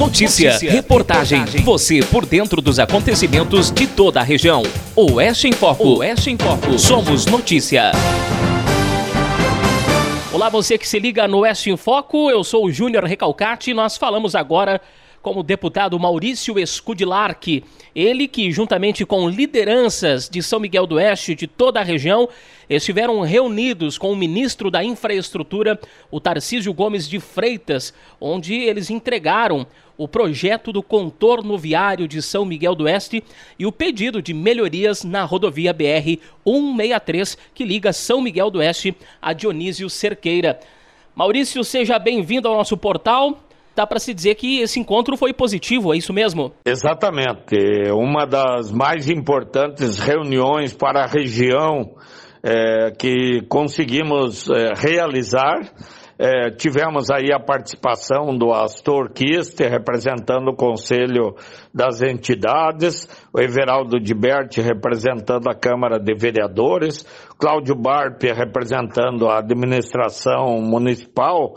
Notícia, Notícia reportagem, reportagem, você por dentro dos acontecimentos de toda a região. Oeste em Foco. Oeste em Foco. Somos notícia. Olá, você que se liga no Oeste em Foco, eu sou o Júnior Recalcati e nós falamos agora como o deputado Maurício Escudilarque, ele que, juntamente com lideranças de São Miguel do Oeste de toda a região, estiveram reunidos com o ministro da Infraestrutura, o Tarcísio Gomes de Freitas, onde eles entregaram o projeto do contorno viário de São Miguel do Oeste e o pedido de melhorias na rodovia BR 163 que liga São Miguel do Oeste a Dionísio Cerqueira. Maurício, seja bem-vindo ao nosso portal dá para se dizer que esse encontro foi positivo, é isso mesmo? Exatamente. Uma das mais importantes reuniões para a região é, que conseguimos é, realizar é, tivemos aí a participação do Astor Kiste, representando o Conselho das Entidades, o Everaldo Diberti, representando a Câmara de Vereadores, Cláudio Barpe, representando a administração municipal,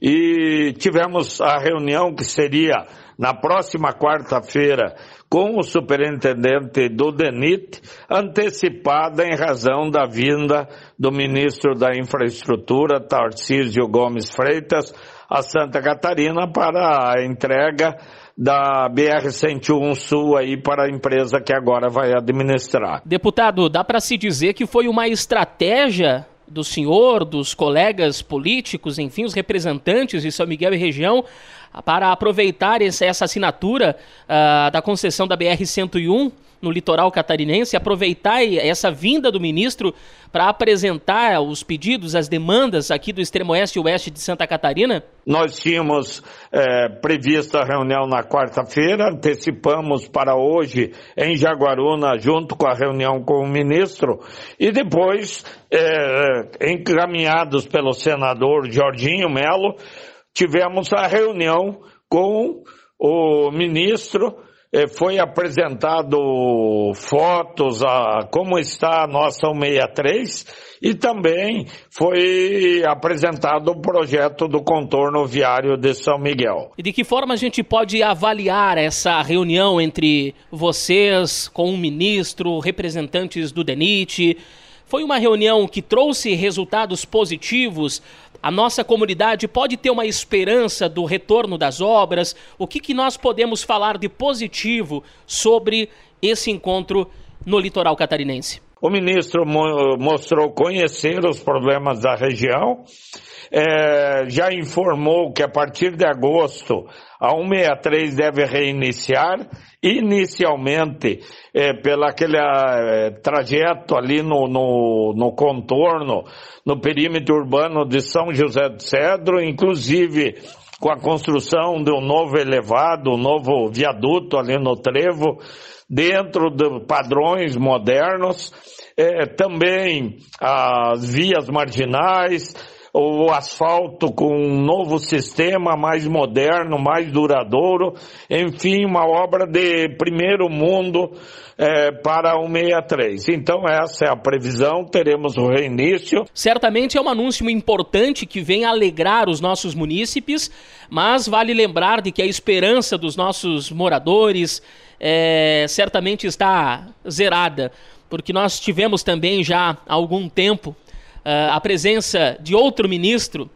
e tivemos a reunião que seria na próxima quarta-feira com o superintendente do DENIT, antecipada em razão da vinda do ministro da Infraestrutura, Tarcísio Gomes Freitas, a Santa Catarina para a entrega da BR-101 Sul aí para a empresa que agora vai administrar. Deputado, dá para se dizer que foi uma estratégia do senhor, dos colegas políticos, enfim, os representantes de São Miguel e região, para aproveitar essa assinatura uh, da concessão da BR-101 no litoral catarinense, aproveitar essa vinda do ministro para apresentar os pedidos, as demandas aqui do extremo oeste e oeste de Santa Catarina? Nós tínhamos é, prevista a reunião na quarta-feira, antecipamos para hoje em Jaguaruna, junto com a reunião com o ministro, e depois, é, encaminhados pelo senador Jorginho Melo, tivemos a reunião com o ministro foi apresentado fotos a como está a nossa 163 e também foi apresentado o projeto do contorno viário de São Miguel. E de que forma a gente pode avaliar essa reunião entre vocês com o ministro, representantes do DENIT? Foi uma reunião que trouxe resultados positivos a nossa comunidade pode ter uma esperança do retorno das obras? O que, que nós podemos falar de positivo sobre esse encontro no litoral catarinense? O ministro mostrou conhecer os problemas da região, é, já informou que a partir de agosto a 163 deve reiniciar, inicialmente é, pelo aquele é, trajeto ali no, no, no, contorno, no perímetro urbano de São José do Cedro, inclusive com a construção de um novo elevado, um novo viaduto ali no Trevo, dentro de padrões modernos, é, também as vias marginais, o asfalto com um novo sistema mais moderno, mais duradouro, enfim, uma obra de primeiro mundo é, para o 63. Então essa é a previsão, teremos o reinício. Certamente é um anúncio importante que vem alegrar os nossos munícipes, mas vale lembrar de que a esperança dos nossos moradores é, certamente está zerada, porque nós tivemos também já há algum tempo uh, a presença de outro ministro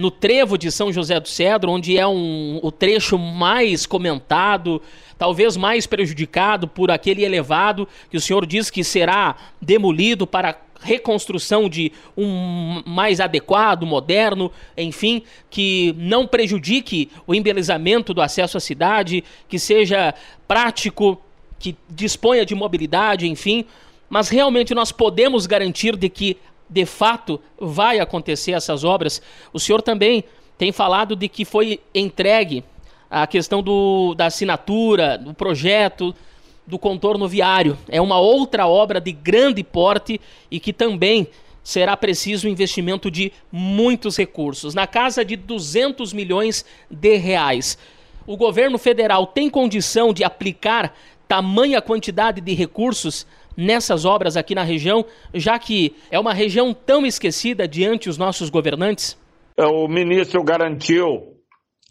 no trevo de São José do Cedro, onde é um, o trecho mais comentado, talvez mais prejudicado por aquele elevado que o senhor diz que será demolido para reconstrução de um mais adequado, moderno, enfim, que não prejudique o embelezamento do acesso à cidade, que seja prático, que disponha de mobilidade, enfim. Mas realmente nós podemos garantir de que de fato vai acontecer essas obras. O senhor também tem falado de que foi entregue a questão do, da assinatura, do projeto, do contorno viário. É uma outra obra de grande porte e que também será preciso um investimento de muitos recursos, na casa de 200 milhões de reais. O governo federal tem condição de aplicar tamanha quantidade de recursos nessas obras aqui na região, já que é uma região tão esquecida diante os nossos governantes? É, o ministro garantiu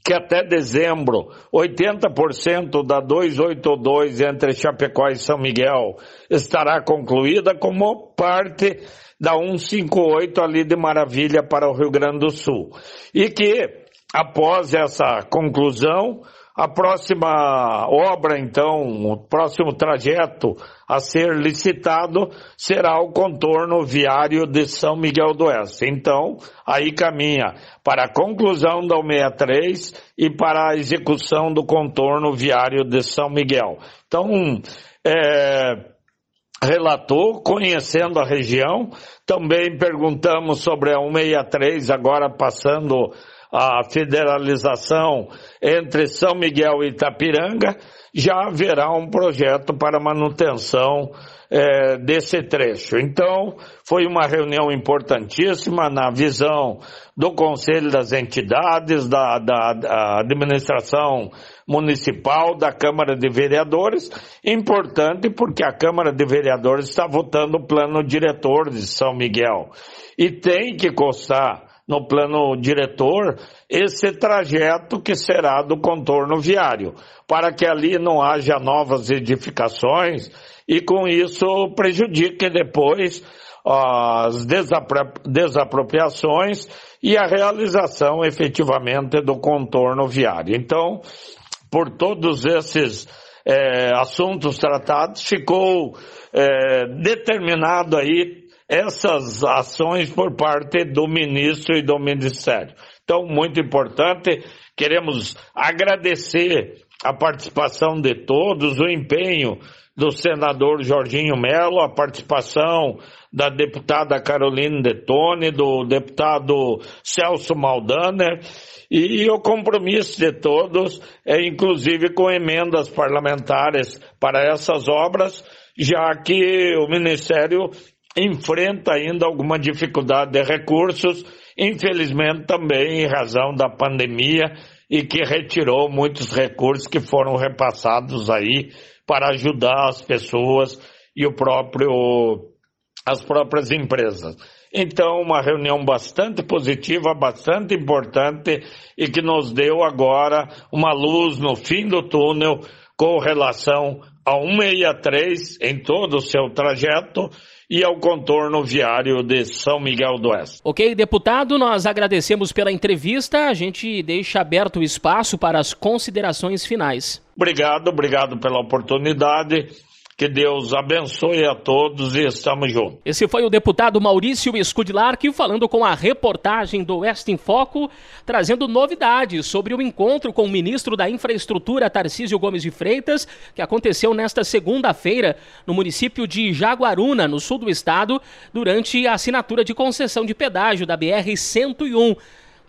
que até dezembro 80% da 282 entre Chapecó e São Miguel estará concluída como parte da 158 ali de Maravilha para o Rio Grande do Sul. E que após essa conclusão, a próxima obra, então, o próximo trajeto a ser licitado será o contorno viário de São Miguel do Oeste. Então, aí caminha para a conclusão da 63 e para a execução do contorno viário de São Miguel. Então, é, relatou, conhecendo a região, também perguntamos sobre a 163, agora passando a federalização entre São Miguel e Itapiranga, já haverá um projeto para manutenção é, desse trecho. Então, foi uma reunião importantíssima na visão do Conselho das Entidades, da, da, da administração municipal, da Câmara de Vereadores. Importante porque a Câmara de Vereadores está votando o plano diretor de São Miguel. E tem que constar no plano diretor esse trajeto que será do contorno viário, para que ali não haja novas edificações e com isso prejudique depois as desapropriações e a realização efetivamente do contorno viário. Então, por todos esses é, assuntos tratados, ficou é, determinado aí essas ações por parte do ministro e do ministério. Então, muito importante, queremos agradecer a participação de todos, o empenho do senador Jorginho Melo, a participação da deputada Carolina Detone, do deputado Celso Maldaner, e o compromisso de todos é inclusive com emendas parlamentares para essas obras, já que o Ministério enfrenta ainda alguma dificuldade de recursos, infelizmente também em razão da pandemia e que retirou muitos recursos que foram repassados aí para ajudar as pessoas e o próprio as próprias empresas. Então, uma reunião bastante positiva, bastante importante e que nos deu agora uma luz no fim do túnel com relação a 163 em todo o seu trajeto e ao contorno viário de São Miguel do Oeste. Ok, deputado, nós agradecemos pela entrevista. A gente deixa aberto o espaço para as considerações finais. Obrigado, obrigado pela oportunidade. Que Deus abençoe a todos e estamos juntos. Esse foi o deputado Maurício Escudilarque falando com a reportagem do Oeste em Foco, trazendo novidades sobre o encontro com o ministro da Infraestrutura, Tarcísio Gomes de Freitas, que aconteceu nesta segunda-feira no município de Jaguaruna, no sul do estado, durante a assinatura de concessão de pedágio da BR-101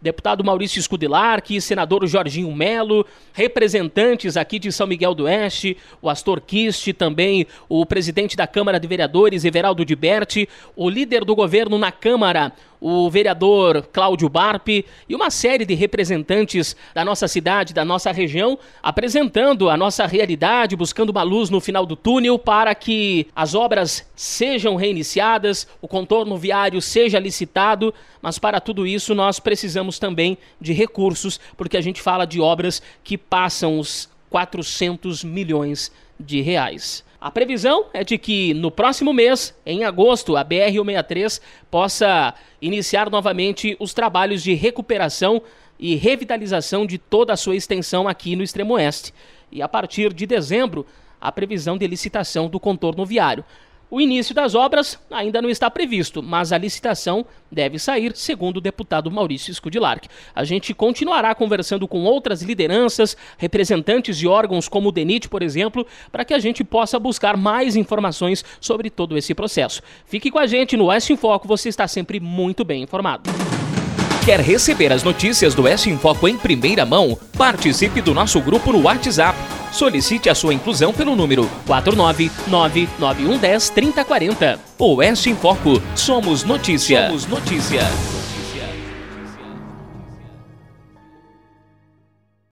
deputado Maurício Scudilarque, senador Jorginho Melo, representantes aqui de São Miguel do Oeste, o Astor Kist, também o presidente da Câmara de Vereadores, Everaldo de Berti, o líder do governo na Câmara, o vereador Cláudio Barpe e uma série de representantes da nossa cidade, da nossa região, apresentando a nossa realidade, buscando uma luz no final do túnel para que as obras sejam reiniciadas, o contorno viário seja licitado, mas para tudo isso nós precisamos também de recursos, porque a gente fala de obras que passam os 400 milhões de reais. A previsão é de que no próximo mês, em agosto, a BR-163 possa iniciar novamente os trabalhos de recuperação e revitalização de toda a sua extensão aqui no extremo oeste. E a partir de dezembro, a previsão de licitação do contorno viário. O início das obras ainda não está previsto, mas a licitação deve sair, segundo o deputado Maurício Scudilark. A gente continuará conversando com outras lideranças, representantes de órgãos como o DENIT, por exemplo, para que a gente possa buscar mais informações sobre todo esse processo. Fique com a gente no Oeste em Foco, você está sempre muito bem informado. Quer receber as notícias do Oeste em Foco em primeira mão? Participe do nosso grupo no WhatsApp Solicite a sua inclusão pelo número 49991103040. Oeste em Foco. Somos notícia. Somos notícia.